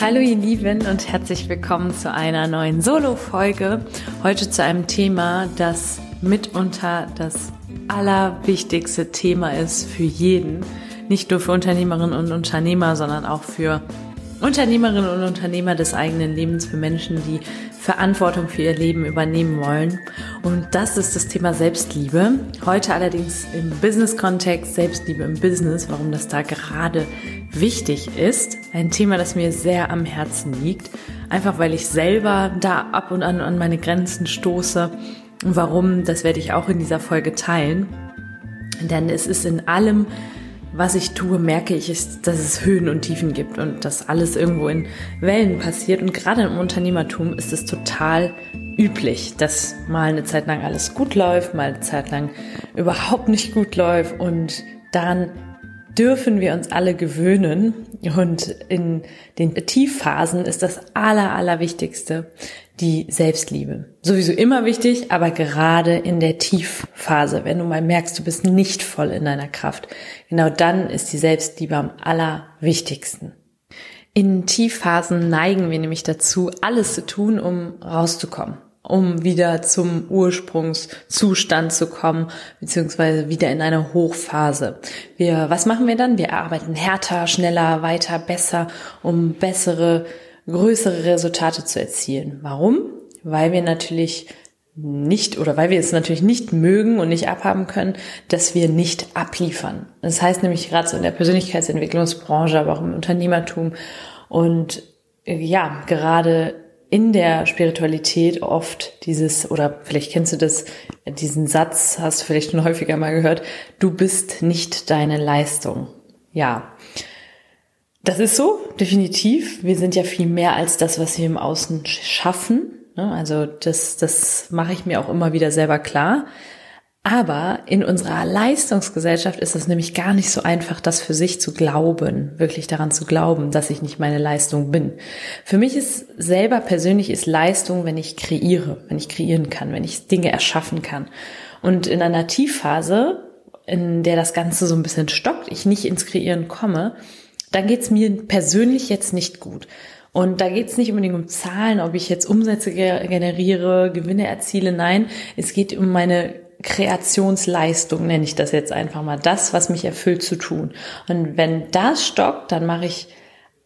Hallo ihr Lieben und herzlich willkommen zu einer neuen Solo-Folge. Heute zu einem Thema, das mitunter das allerwichtigste Thema ist für jeden. Nicht nur für Unternehmerinnen und Unternehmer, sondern auch für Unternehmerinnen und Unternehmer des eigenen Lebens, für Menschen, die Verantwortung für ihr Leben übernehmen wollen. Und das ist das Thema Selbstliebe. Heute allerdings im Business-Kontext, Selbstliebe im Business, warum das da gerade wichtig ist. Ein Thema, das mir sehr am Herzen liegt. Einfach weil ich selber da ab und an an meine Grenzen stoße. Und warum, das werde ich auch in dieser Folge teilen. Denn es ist in allem, was ich tue, merke ich, ist, dass es Höhen und Tiefen gibt und dass alles irgendwo in Wellen passiert. Und gerade im Unternehmertum ist es total üblich, dass mal eine Zeit lang alles gut läuft, mal eine Zeit lang überhaupt nicht gut läuft. Und daran dürfen wir uns alle gewöhnen. Und in den Tiefphasen ist das Aller, Allerwichtigste die Selbstliebe. Sowieso immer wichtig, aber gerade in der Tiefphase, wenn du mal merkst, du bist nicht voll in deiner Kraft, genau dann ist die Selbstliebe am allerwichtigsten. In Tiefphasen neigen wir nämlich dazu, alles zu tun, um rauszukommen um wieder zum Ursprungszustand zu kommen, beziehungsweise wieder in eine Hochphase. Wir, was machen wir dann? Wir arbeiten härter, schneller, weiter, besser, um bessere, größere Resultate zu erzielen. Warum? Weil wir natürlich nicht oder weil wir es natürlich nicht mögen und nicht abhaben können, dass wir nicht abliefern. Das heißt nämlich gerade so in der Persönlichkeitsentwicklungsbranche, aber auch im Unternehmertum und ja, gerade in der Spiritualität oft dieses, oder vielleicht kennst du das, diesen Satz, hast du vielleicht schon häufiger mal gehört, du bist nicht deine Leistung. Ja. Das ist so, definitiv. Wir sind ja viel mehr als das, was wir im Außen schaffen. Ne? Also das, das mache ich mir auch immer wieder selber klar. Aber in unserer Leistungsgesellschaft ist es nämlich gar nicht so einfach, das für sich zu glauben, wirklich daran zu glauben, dass ich nicht meine Leistung bin. Für mich ist selber persönlich ist Leistung, wenn ich kreiere, wenn ich kreieren kann, wenn ich Dinge erschaffen kann. Und in einer Tiefphase, in der das Ganze so ein bisschen stockt, ich nicht ins Kreieren komme, dann geht's mir persönlich jetzt nicht gut. Und da geht's nicht unbedingt um Zahlen, ob ich jetzt Umsätze generiere, Gewinne erziele. Nein, es geht um meine Kreationsleistung, nenne ich das jetzt einfach mal, das, was mich erfüllt zu tun. Und wenn das stockt, dann mache ich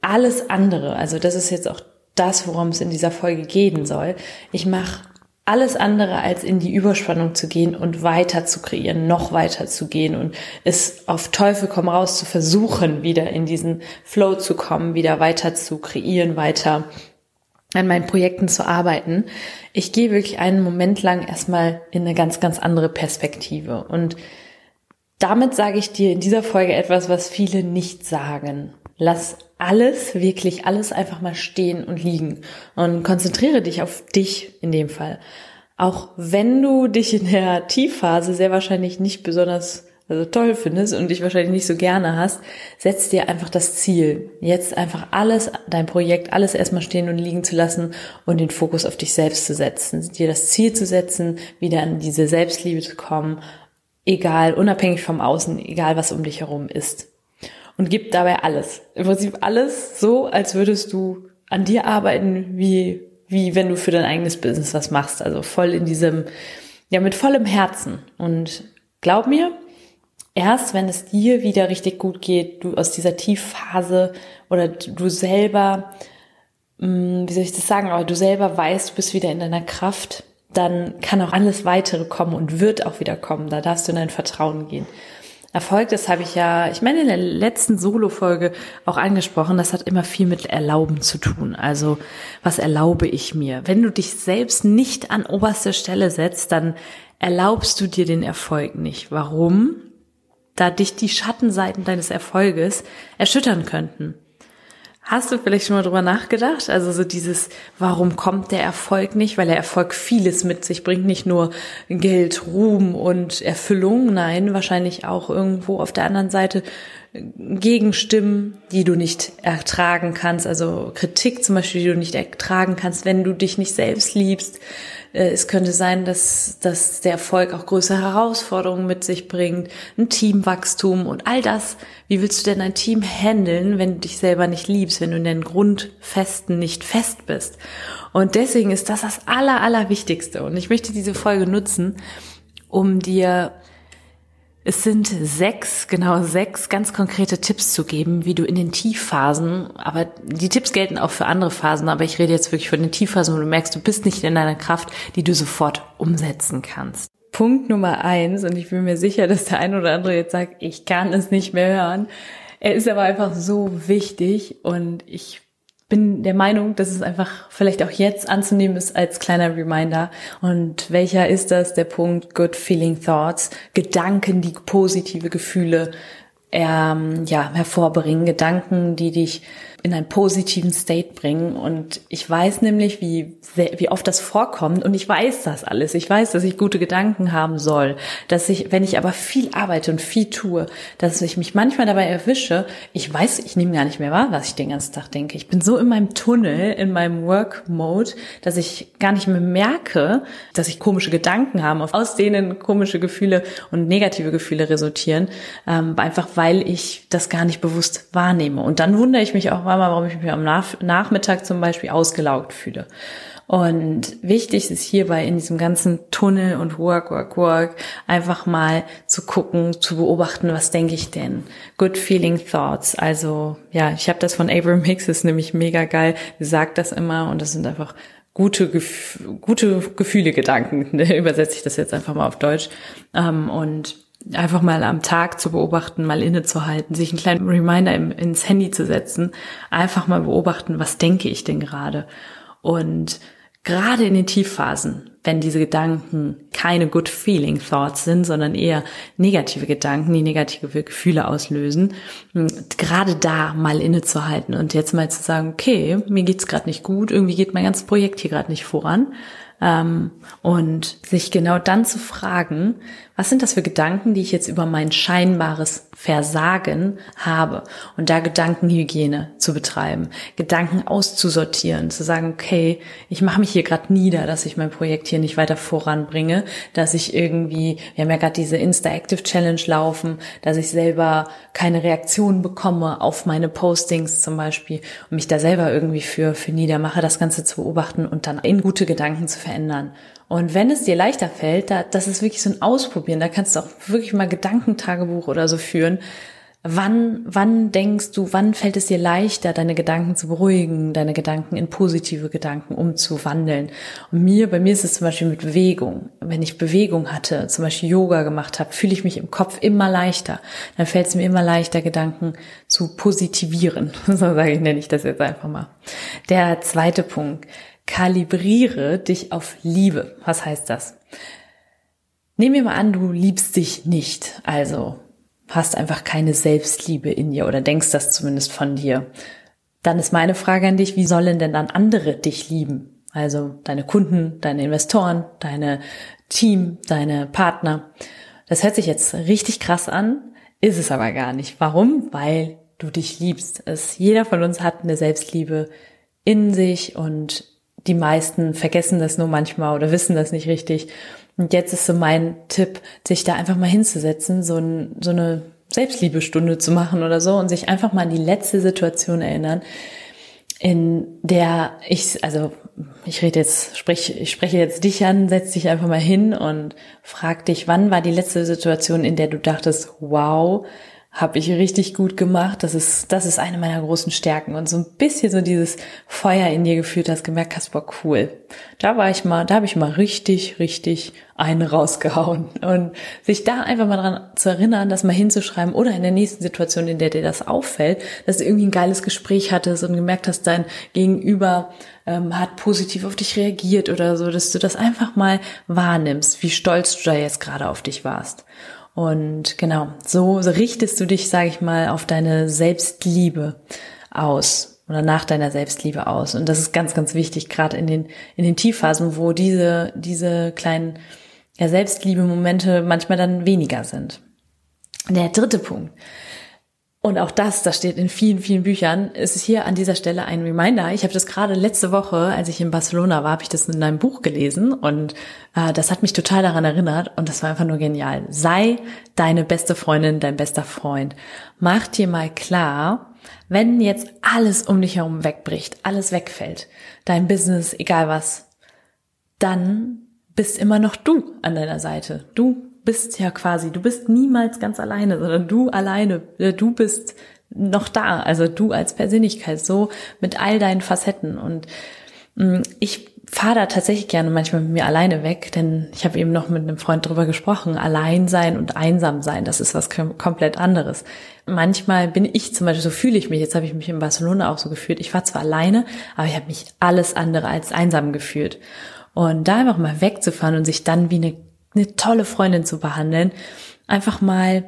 alles andere. Also das ist jetzt auch das, worum es in dieser Folge gehen soll. Ich mache alles andere als in die Überspannung zu gehen und weiter zu kreieren, noch weiter zu gehen und es auf Teufel komm raus zu versuchen, wieder in diesen Flow zu kommen, wieder weiter zu kreieren, weiter an meinen Projekten zu arbeiten. Ich gehe wirklich einen Moment lang erstmal in eine ganz, ganz andere Perspektive. Und damit sage ich dir in dieser Folge etwas, was viele nicht sagen. Lass alles, wirklich alles einfach mal stehen und liegen und konzentriere dich auf dich in dem Fall. Auch wenn du dich in der Tiefphase sehr wahrscheinlich nicht besonders also toll findest und dich wahrscheinlich nicht so gerne hast, setz dir einfach das Ziel. Jetzt einfach alles, dein Projekt, alles erstmal stehen und liegen zu lassen und den Fokus auf dich selbst zu setzen. Dir das Ziel zu setzen, wieder an diese Selbstliebe zu kommen, egal, unabhängig vom Außen, egal was um dich herum ist. Und gib dabei alles. Im Prinzip alles so, als würdest du an dir arbeiten, wie, wie wenn du für dein eigenes Business was machst. Also voll in diesem, ja, mit vollem Herzen. Und glaub mir, erst wenn es dir wieder richtig gut geht, du aus dieser Tiefphase oder du selber, mm, wie soll ich das sagen, aber du selber weißt, du bist wieder in deiner Kraft, dann kann auch alles weitere kommen und wird auch wieder kommen. Da darfst du in dein Vertrauen gehen. Erfolg, das habe ich ja, ich meine, in der letzten Solo-Folge auch angesprochen, das hat immer viel mit Erlauben zu tun. Also, was erlaube ich mir? Wenn du dich selbst nicht an oberste Stelle setzt, dann erlaubst du dir den Erfolg nicht. Warum? Da dich die Schattenseiten deines Erfolges erschüttern könnten. Hast du vielleicht schon mal drüber nachgedacht? Also so dieses, warum kommt der Erfolg nicht? Weil der Erfolg vieles mit sich bringt, nicht nur Geld, Ruhm und Erfüllung, nein, wahrscheinlich auch irgendwo auf der anderen Seite Gegenstimmen, die du nicht ertragen kannst, also Kritik zum Beispiel, die du nicht ertragen kannst, wenn du dich nicht selbst liebst. Äh, es könnte sein, dass, dass der Erfolg auch größere Herausforderungen mit sich bringt, ein Teamwachstum und all das. Wie willst du denn ein Team handeln, wenn du dich selber nicht liebst, wenn du in den Grundfesten nicht fest bist? Und deswegen ist das das Aller, Allerwichtigste. Und ich möchte diese Folge nutzen, um dir es sind sechs, genau sechs ganz konkrete Tipps zu geben, wie du in den Tiefphasen, aber die Tipps gelten auch für andere Phasen, aber ich rede jetzt wirklich von den Tiefphasen, wo du merkst, du bist nicht in deiner Kraft, die du sofort umsetzen kannst. Punkt Nummer eins, und ich bin mir sicher, dass der ein oder andere jetzt sagt, ich kann es nicht mehr hören. Er ist aber einfach so wichtig und ich bin der Meinung, dass es einfach vielleicht auch jetzt anzunehmen ist als kleiner Reminder. Und welcher ist das? Der Punkt Good Feeling Thoughts, Gedanken, die positive Gefühle ähm, ja, hervorbringen, Gedanken, die dich in einen positiven State bringen. Und ich weiß nämlich, wie, sehr, wie oft das vorkommt. Und ich weiß das alles. Ich weiß, dass ich gute Gedanken haben soll. Dass ich, wenn ich aber viel arbeite und viel tue, dass ich mich manchmal dabei erwische, ich weiß, ich nehme gar nicht mehr wahr, was ich den ganzen Tag denke. Ich bin so in meinem Tunnel, in meinem Work-Mode, dass ich gar nicht mehr merke, dass ich komische Gedanken habe, aus denen komische Gefühle und negative Gefühle resultieren. Ähm, einfach weil ich das gar nicht bewusst wahrnehme. Und dann wundere ich mich auch, Mama, warum ich mich am Nachmittag zum Beispiel ausgelaugt fühle. Und wichtig ist hierbei in diesem ganzen Tunnel und Work, Work, Work einfach mal zu gucken, zu beobachten, was denke ich denn? Good Feeling Thoughts. Also ja, ich habe das von Abraham Hicks, ist nämlich mega geil. Sagt das immer und das sind einfach gute, gute Gefühle, Gedanken. Übersetze ich das jetzt einfach mal auf Deutsch. Ähm, und einfach mal am Tag zu beobachten, mal innezuhalten, sich einen kleinen Reminder ins Handy zu setzen, einfach mal beobachten, was denke ich denn gerade? Und gerade in den Tiefphasen, wenn diese Gedanken keine good feeling thoughts sind, sondern eher negative Gedanken, die negative Gefühle auslösen, gerade da mal innezuhalten und jetzt mal zu sagen, okay, mir geht's gerade nicht gut, irgendwie geht mein ganzes Projekt hier gerade nicht voran ähm, und sich genau dann zu fragen, was sind das für Gedanken, die ich jetzt über mein scheinbares Versagen habe und da Gedankenhygiene zu betreiben, Gedanken auszusortieren, zu sagen, okay, ich mache mich hier gerade nieder, dass ich mein Projekt hier nicht weiter voranbringe, dass ich irgendwie, wir haben ja gerade diese Insta-Active Challenge laufen, dass ich selber keine Reaktionen bekomme auf meine Postings zum Beispiel und mich da selber irgendwie für, für niedermache, das Ganze zu beobachten und dann in gute Gedanken zu verändern. Und wenn es dir leichter fällt, da, das ist wirklich so ein Ausprobieren. Da kannst du auch wirklich mal Gedankentagebuch oder so führen. Wann, wann denkst du, wann fällt es dir leichter, deine Gedanken zu beruhigen, deine Gedanken in positive Gedanken umzuwandeln? Und mir, bei mir ist es zum Beispiel mit Bewegung. Wenn ich Bewegung hatte, zum Beispiel Yoga gemacht habe, fühle ich mich im Kopf immer leichter. Dann fällt es mir immer leichter, Gedanken zu positivieren. So sage ich, nenne ich das jetzt einfach mal. Der zweite Punkt kalibriere dich auf Liebe. Was heißt das? Nehmen wir mal an, du liebst dich nicht, also hast einfach keine Selbstliebe in dir oder denkst das zumindest von dir. Dann ist meine Frage an dich, wie sollen denn dann andere dich lieben? Also deine Kunden, deine Investoren, deine Team, deine Partner. Das hört sich jetzt richtig krass an, ist es aber gar nicht. Warum? Weil du dich liebst. Es, jeder von uns hat eine Selbstliebe in sich und die meisten vergessen das nur manchmal oder wissen das nicht richtig. Und jetzt ist so mein Tipp, sich da einfach mal hinzusetzen, so, ein, so eine Selbstliebestunde zu machen oder so und sich einfach mal an die letzte Situation erinnern, in der ich, also ich rede jetzt, sprich, ich spreche jetzt dich an, setz dich einfach mal hin und frag dich, wann war die letzte Situation, in der du dachtest, wow, habe ich richtig gut gemacht. Das ist, das ist eine meiner großen Stärken. Und so ein bisschen so dieses Feuer in dir gefühlt hast, gemerkt hast, boah, cool. Da war ich mal, da habe ich mal richtig, richtig einen rausgehauen. Und sich da einfach mal dran zu erinnern, das mal hinzuschreiben oder in der nächsten Situation, in der dir das auffällt, dass du irgendwie ein geiles Gespräch hattest und gemerkt hast, dein Gegenüber ähm, hat positiv auf dich reagiert oder so, dass du das einfach mal wahrnimmst, wie stolz du da jetzt gerade auf dich warst. Und genau, so, richtest du dich, sage ich mal, auf deine Selbstliebe aus. oder nach deiner Selbstliebe aus. Und das ist ganz, ganz wichtig, gerade in den, in den Tiefphasen, wo diese, diese kleinen ja, Selbstliebe-Momente manchmal dann weniger sind. Der dritte Punkt. Und auch das, das steht in vielen, vielen Büchern, ist hier an dieser Stelle ein Reminder. Ich habe das gerade letzte Woche, als ich in Barcelona war, habe ich das in einem Buch gelesen und äh, das hat mich total daran erinnert und das war einfach nur genial. Sei deine beste Freundin, dein bester Freund. Mach dir mal klar, wenn jetzt alles um dich herum wegbricht, alles wegfällt, dein Business, egal was, dann bist immer noch du an deiner Seite. Du bist ja quasi, du bist niemals ganz alleine, sondern du alleine, äh, du bist noch da, also du als Persönlichkeit, so mit all deinen Facetten. Und mm, ich fahre da tatsächlich gerne manchmal mit mir alleine weg, denn ich habe eben noch mit einem Freund drüber gesprochen, allein sein und einsam sein, das ist was komplett anderes. Manchmal bin ich zum Beispiel, so fühle ich mich, jetzt habe ich mich in Barcelona auch so gefühlt, ich war zwar alleine, aber ich habe mich alles andere als einsam gefühlt. Und da einfach mal wegzufahren und sich dann wie eine, eine tolle Freundin zu behandeln, einfach mal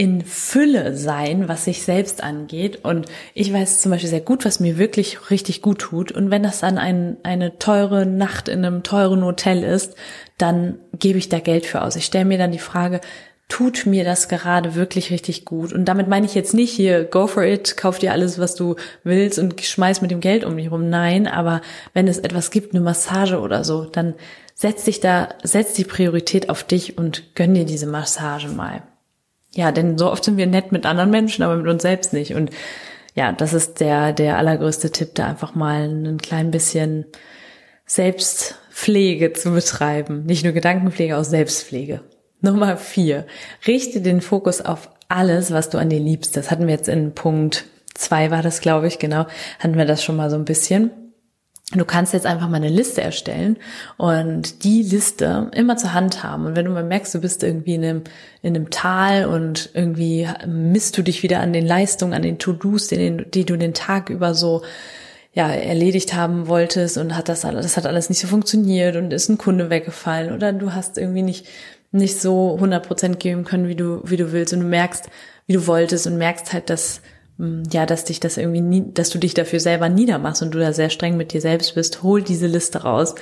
in Fülle sein, was sich selbst angeht. Und ich weiß zum Beispiel sehr gut, was mir wirklich richtig gut tut. Und wenn das dann ein, eine teure Nacht in einem teuren Hotel ist, dann gebe ich da Geld für aus. Ich stelle mir dann die Frage, tut mir das gerade wirklich richtig gut? Und damit meine ich jetzt nicht hier, go for it, kauf dir alles, was du willst und schmeiß mit dem Geld um dich rum. Nein, aber wenn es etwas gibt, eine Massage oder so, dann setz dich da, setz die Priorität auf dich und gönn dir diese Massage mal. Ja, denn so oft sind wir nett mit anderen Menschen, aber mit uns selbst nicht. Und ja, das ist der, der allergrößte Tipp, da einfach mal ein klein bisschen Selbstpflege zu betreiben. Nicht nur Gedankenpflege, auch Selbstpflege. Nummer vier. Richte den Fokus auf alles, was du an dir liebst. Das hatten wir jetzt in Punkt zwei war das, glaube ich, genau, hatten wir das schon mal so ein bisschen. Du kannst jetzt einfach mal eine Liste erstellen und die Liste immer zur Hand haben. Und wenn du mal merkst, du bist irgendwie in einem, in einem Tal und irgendwie misst du dich wieder an den Leistungen, an den To-Dos, die, die du den Tag über so ja, erledigt haben wolltest und hat das das hat alles nicht so funktioniert und ist ein Kunde weggefallen oder du hast irgendwie nicht, nicht so 100 Prozent geben können, wie du, wie du willst und du merkst, wie du wolltest und merkst halt, dass Mm, ja, dass dich das irgendwie nie, dass du dich dafür selber niedermachst und du da sehr streng mit dir selbst bist, hol diese Liste raus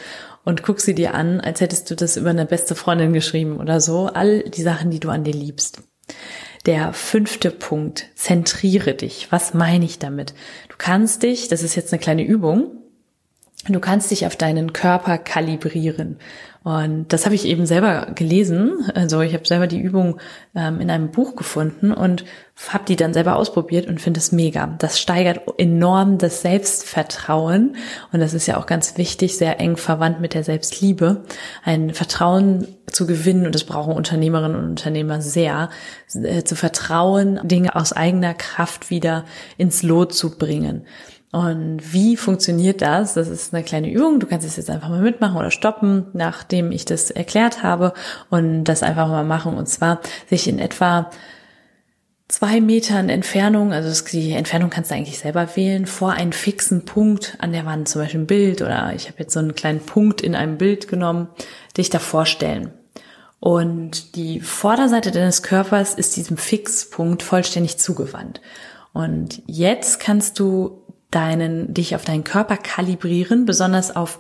und guck sie dir an, als hättest du das über eine beste Freundin geschrieben oder so. All die Sachen, die du an dir liebst. Der fünfte Punkt, zentriere dich. Was meine ich damit? Du kannst dich, das ist jetzt eine kleine Übung, du kannst dich auf deinen Körper kalibrieren. Und das habe ich eben selber gelesen. Also ich habe selber die Übung ähm, in einem Buch gefunden und habe die dann selber ausprobiert und finde es mega. Das steigert enorm das Selbstvertrauen und das ist ja auch ganz wichtig, sehr eng verwandt mit der Selbstliebe, ein Vertrauen zu gewinnen und das brauchen Unternehmerinnen und Unternehmer sehr, äh, zu vertrauen, Dinge aus eigener Kraft wieder ins Lot zu bringen. Und wie funktioniert das? Das ist eine kleine Übung. Du kannst es jetzt einfach mal mitmachen oder stoppen, nachdem ich das erklärt habe und das einfach mal machen. Und zwar sich in etwa zwei Metern Entfernung, also die Entfernung kannst du eigentlich selber wählen, vor einen fixen Punkt an der Wand, zum Beispiel ein Bild oder ich habe jetzt so einen kleinen Punkt in einem Bild genommen, dich da vorstellen. Und die Vorderseite deines Körpers ist diesem Fixpunkt vollständig zugewandt. Und jetzt kannst du deinen, dich auf deinen Körper kalibrieren, besonders auf,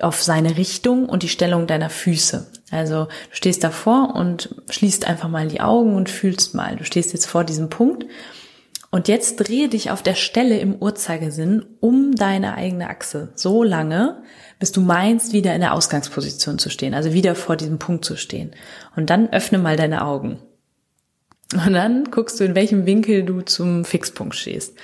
auf seine Richtung und die Stellung deiner Füße. Also du stehst davor und schließt einfach mal die Augen und fühlst mal. Du stehst jetzt vor diesem Punkt und jetzt drehe dich auf der Stelle im Uhrzeigersinn um deine eigene Achse so lange, bis du meinst, wieder in der Ausgangsposition zu stehen, also wieder vor diesem Punkt zu stehen. Und dann öffne mal deine Augen. Und dann guckst du, in welchem Winkel du zum Fixpunkt stehst.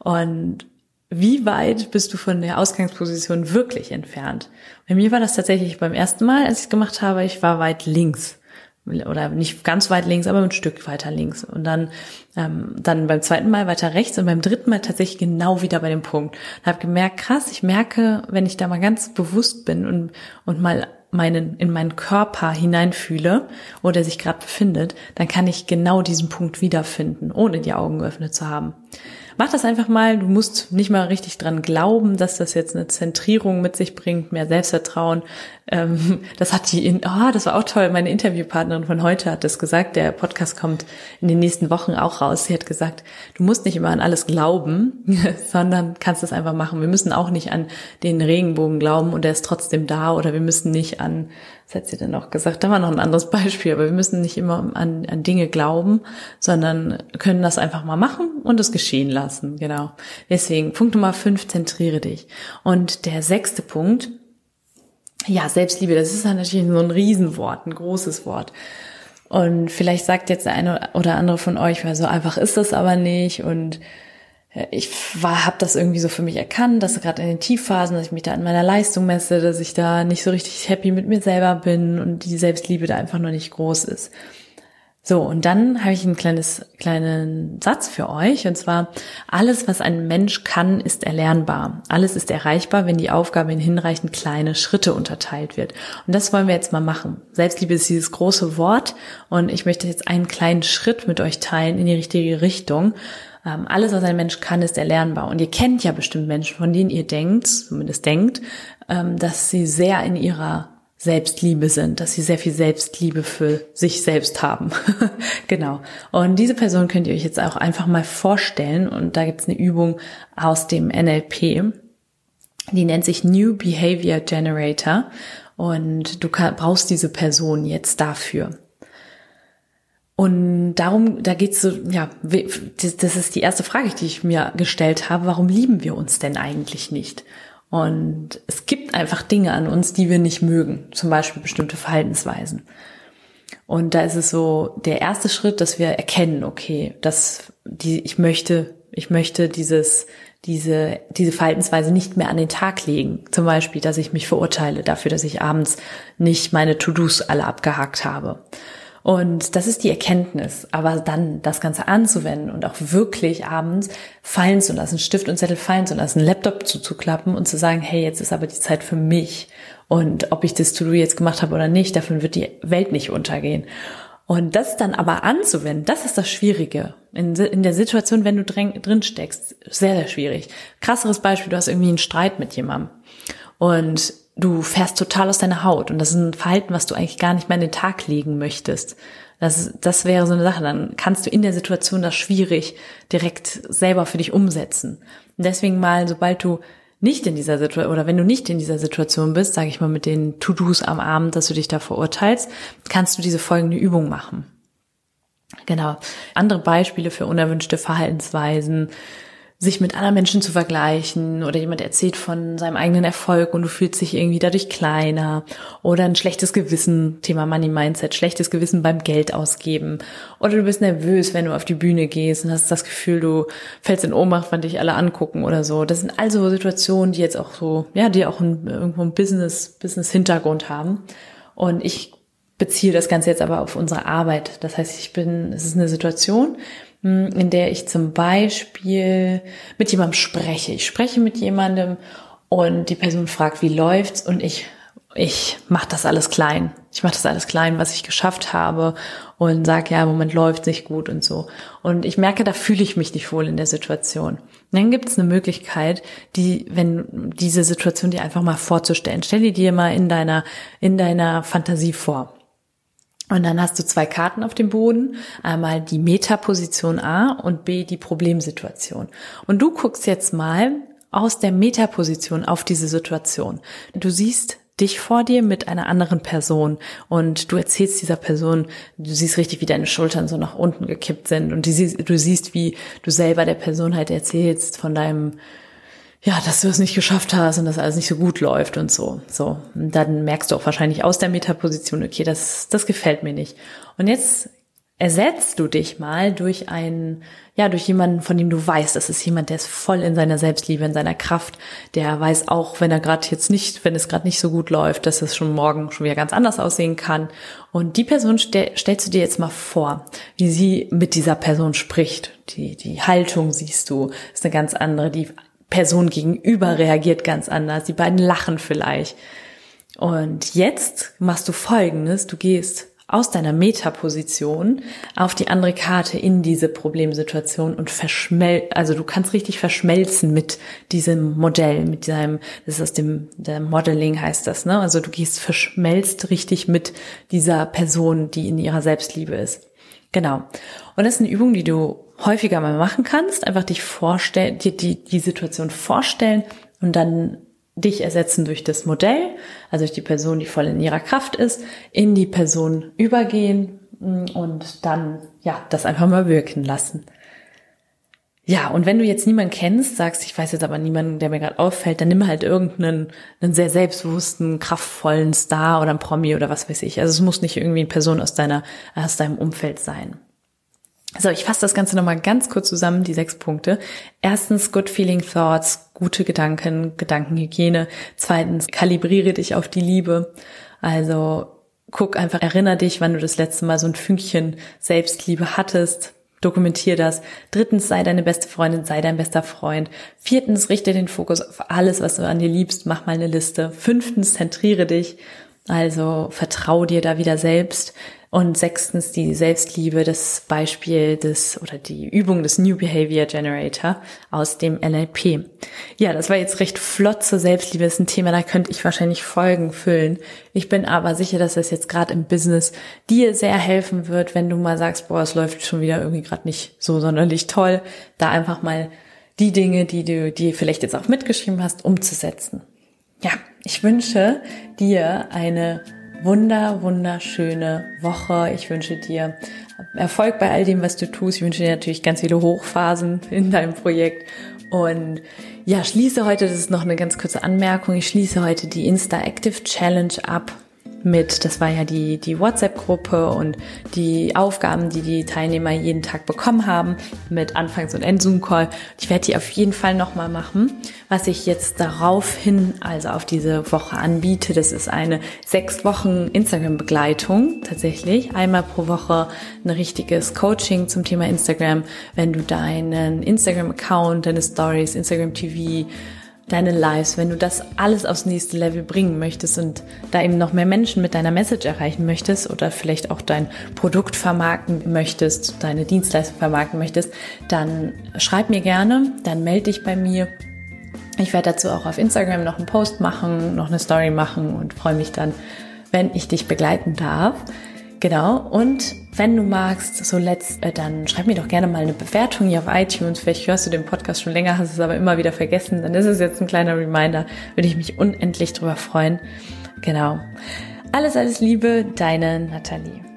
Und wie weit bist du von der Ausgangsposition wirklich entfernt? Bei mir war das tatsächlich beim ersten Mal, als ich es gemacht habe, ich war weit links oder nicht ganz weit links, aber ein Stück weiter links und dann ähm, dann beim zweiten Mal weiter rechts und beim dritten Mal tatsächlich genau wieder bei dem Punkt. Und habe gemerkt, krass, ich merke, wenn ich da mal ganz bewusst bin und und mal meinen in meinen Körper hineinfühle, wo der sich gerade befindet, dann kann ich genau diesen Punkt wiederfinden, ohne die Augen geöffnet zu haben. Mach das einfach mal. Du musst nicht mal richtig dran glauben, dass das jetzt eine Zentrierung mit sich bringt, mehr Selbstvertrauen. Ähm, das hat die, in, oh, das war auch toll. Meine Interviewpartnerin von heute hat das gesagt. Der Podcast kommt in den nächsten Wochen auch raus. Sie hat gesagt, du musst nicht immer an alles glauben, sondern kannst es einfach machen. Wir müssen auch nicht an den Regenbogen glauben und er ist trotzdem da oder wir müssen nicht an was hat sie denn noch gesagt? Da war noch ein anderes Beispiel, aber wir müssen nicht immer an, an Dinge glauben, sondern können das einfach mal machen und es geschehen lassen. Genau. Deswegen, Punkt Nummer fünf, zentriere dich. Und der sechste Punkt, ja, Selbstliebe, das ist natürlich so ein Riesenwort, ein großes Wort. Und vielleicht sagt jetzt der eine oder andere von euch, weil so einfach ist das aber nicht und ich war, habe das irgendwie so für mich erkannt, dass gerade in den Tiefphasen, dass ich mich da an meiner Leistung messe, dass ich da nicht so richtig happy mit mir selber bin und die Selbstliebe da einfach noch nicht groß ist. So, und dann habe ich einen kleines, kleinen Satz für euch, und zwar, alles, was ein Mensch kann, ist erlernbar. Alles ist erreichbar, wenn die Aufgabe in hinreichend kleine Schritte unterteilt wird. Und das wollen wir jetzt mal machen. Selbstliebe ist dieses große Wort, und ich möchte jetzt einen kleinen Schritt mit euch teilen in die richtige Richtung. Ähm, alles, was ein Mensch kann, ist erlernbar. Und ihr kennt ja bestimmt Menschen, von denen ihr denkt, zumindest denkt, ähm, dass sie sehr in ihrer Selbstliebe sind, dass sie sehr viel Selbstliebe für sich selbst haben. genau. Und diese Person könnt ihr euch jetzt auch einfach mal vorstellen. Und da gibt es eine Übung aus dem NLP. Die nennt sich New Behavior Generator. Und du brauchst diese Person jetzt dafür. Und darum, da geht's so, ja, das ist die erste Frage, die ich mir gestellt habe. Warum lieben wir uns denn eigentlich nicht? Und es gibt einfach Dinge an uns, die wir nicht mögen. Zum Beispiel bestimmte Verhaltensweisen. Und da ist es so der erste Schritt, dass wir erkennen, okay, dass die, ich möchte, ich möchte dieses, diese, diese Verhaltensweise nicht mehr an den Tag legen. Zum Beispiel, dass ich mich verurteile dafür, dass ich abends nicht meine To-Dos alle abgehakt habe. Und das ist die Erkenntnis. Aber dann das Ganze anzuwenden und auch wirklich abends fallen zu lassen, Stift und Zettel fallen zu lassen, Laptop zuzuklappen und zu sagen, hey, jetzt ist aber die Zeit für mich. Und ob ich das To-Do jetzt gemacht habe oder nicht, davon wird die Welt nicht untergehen. Und das dann aber anzuwenden, das ist das Schwierige. In, in der Situation, wenn du drin, drin steckst, sehr, sehr schwierig. Krasseres Beispiel, du hast irgendwie einen Streit mit jemandem. Und du fährst total aus deiner Haut und das ist ein Verhalten, was du eigentlich gar nicht mehr in den Tag legen möchtest. Das, das wäre so eine Sache. Dann kannst du in der Situation das schwierig direkt selber für dich umsetzen. Und deswegen mal, sobald du nicht in dieser Situation oder wenn du nicht in dieser Situation bist, sage ich mal mit den To-Dos am Abend, dass du dich da verurteilst, kannst du diese folgende Übung machen. Genau. Andere Beispiele für unerwünschte Verhaltensweisen sich mit anderen Menschen zu vergleichen oder jemand erzählt von seinem eigenen Erfolg und du fühlst dich irgendwie dadurch kleiner oder ein schlechtes Gewissen, Thema Money Mindset, schlechtes Gewissen beim Geld ausgeben oder du bist nervös, wenn du auf die Bühne gehst und hast das Gefühl, du fällst in Ohnmacht, wenn dich alle angucken oder so. Das sind also Situationen, die jetzt auch so, ja, die auch ein, irgendwo ein Business, Business Hintergrund haben und ich beziehe das Ganze jetzt aber auf unsere Arbeit. Das heißt, ich bin, es ist eine Situation, in der ich zum Beispiel mit jemandem spreche. Ich spreche mit jemandem und die Person fragt, wie läuft's und ich ich mache das alles klein. Ich mache das alles klein, was ich geschafft habe und sage, ja, im Moment läuft nicht gut und so. Und ich merke, da fühle ich mich nicht wohl in der Situation. Und dann gibt es eine Möglichkeit, die, wenn diese Situation dir einfach mal vorzustellen. Stell die dir mal in deiner in deiner Fantasie vor. Und dann hast du zwei Karten auf dem Boden. Einmal die Metaposition A und B die Problemsituation. Und du guckst jetzt mal aus der Metaposition auf diese Situation. Du siehst dich vor dir mit einer anderen Person und du erzählst dieser Person, du siehst richtig, wie deine Schultern so nach unten gekippt sind und du siehst, du siehst, wie du selber der Person halt erzählst von deinem ja, dass du es nicht geschafft hast und dass alles nicht so gut läuft und so. So. Und dann merkst du auch wahrscheinlich aus der Metaposition, okay, das, das gefällt mir nicht. Und jetzt ersetzt du dich mal durch einen, ja, durch jemanden, von dem du weißt, das ist jemand, der ist voll in seiner Selbstliebe, in seiner Kraft, der weiß auch, wenn er gerade jetzt nicht, wenn es gerade nicht so gut läuft, dass es schon morgen schon wieder ganz anders aussehen kann. Und die Person stell, stellst du dir jetzt mal vor, wie sie mit dieser Person spricht. Die, die Haltung siehst du, ist eine ganz andere, die Person gegenüber reagiert ganz anders. Die beiden lachen vielleicht. Und jetzt machst du Folgendes. Du gehst aus deiner Metaposition auf die andere Karte in diese Problemsituation und verschmel, also du kannst richtig verschmelzen mit diesem Modell, mit deinem, das ist aus dem, der Modeling heißt das, ne? Also du gehst verschmelzt richtig mit dieser Person, die in ihrer Selbstliebe ist. Genau. Und das ist eine Übung, die du häufiger mal machen kannst. Einfach dich vorstellen, dir die, die Situation vorstellen und dann dich ersetzen durch das Modell, also durch die Person, die voll in ihrer Kraft ist, in die Person übergehen mm, und dann, ja, das einfach mal wirken lassen. Ja, und wenn du jetzt niemanden kennst, sagst, ich weiß jetzt aber niemanden, der mir gerade auffällt, dann nimm halt irgendeinen einen sehr selbstbewussten, kraftvollen Star oder ein Promi oder was weiß ich. Also es muss nicht irgendwie eine Person aus deiner, aus deinem Umfeld sein. So, ich fasse das Ganze nochmal ganz kurz zusammen, die sechs Punkte. Erstens, good feeling thoughts, gute Gedanken, Gedankenhygiene. Zweitens, kalibriere dich auf die Liebe. Also guck einfach, erinnere dich, wann du das letzte Mal so ein Fünkchen Selbstliebe hattest. Dokumentier das. Drittens, sei deine beste Freundin, sei dein bester Freund. Viertens, richte den Fokus auf alles, was du an dir liebst. Mach mal eine Liste. Fünftens, zentriere dich. Also vertrau dir da wieder selbst. Und sechstens die Selbstliebe, das Beispiel des oder die Übung des New Behavior Generator aus dem NLP. Ja, das war jetzt recht flott zur Selbstliebe. Das ist ein Thema, da könnte ich wahrscheinlich Folgen füllen. Ich bin aber sicher, dass das jetzt gerade im Business dir sehr helfen wird, wenn du mal sagst, boah, es läuft schon wieder irgendwie gerade nicht so sonderlich toll, da einfach mal die Dinge, die du dir vielleicht jetzt auch mitgeschrieben hast, umzusetzen. Ja, ich wünsche dir eine wunder, wunderschöne Woche. Ich wünsche dir Erfolg bei all dem, was du tust. Ich wünsche dir natürlich ganz viele Hochphasen in deinem Projekt. Und ja, schließe heute, das ist noch eine ganz kurze Anmerkung, ich schließe heute die Insta Active Challenge ab mit, das war ja die, die WhatsApp-Gruppe und die Aufgaben, die die Teilnehmer jeden Tag bekommen haben mit Anfangs- und End-Zoom-Call. Ich werde die auf jeden Fall nochmal machen. Was ich jetzt daraufhin, also auf diese Woche anbiete, das ist eine sechs Wochen Instagram-Begleitung tatsächlich. Einmal pro Woche ein richtiges Coaching zum Thema Instagram, wenn du deinen Instagram-Account, deine Stories, Instagram TV, deine Lives, wenn du das alles aufs nächste Level bringen möchtest und da eben noch mehr Menschen mit deiner Message erreichen möchtest oder vielleicht auch dein Produkt vermarkten möchtest, deine Dienstleistung vermarkten möchtest, dann schreib mir gerne, dann melde dich bei mir. Ich werde dazu auch auf Instagram noch einen Post machen, noch eine Story machen und freue mich dann, wenn ich dich begleiten darf. Genau. Und wenn du magst, so letzt, äh, dann schreib mir doch gerne mal eine Bewertung hier auf iTunes. Vielleicht hörst du den Podcast schon länger, hast es aber immer wieder vergessen. Dann ist es jetzt ein kleiner Reminder. Würde ich mich unendlich drüber freuen. Genau. Alles, alles Liebe, deine Nathalie.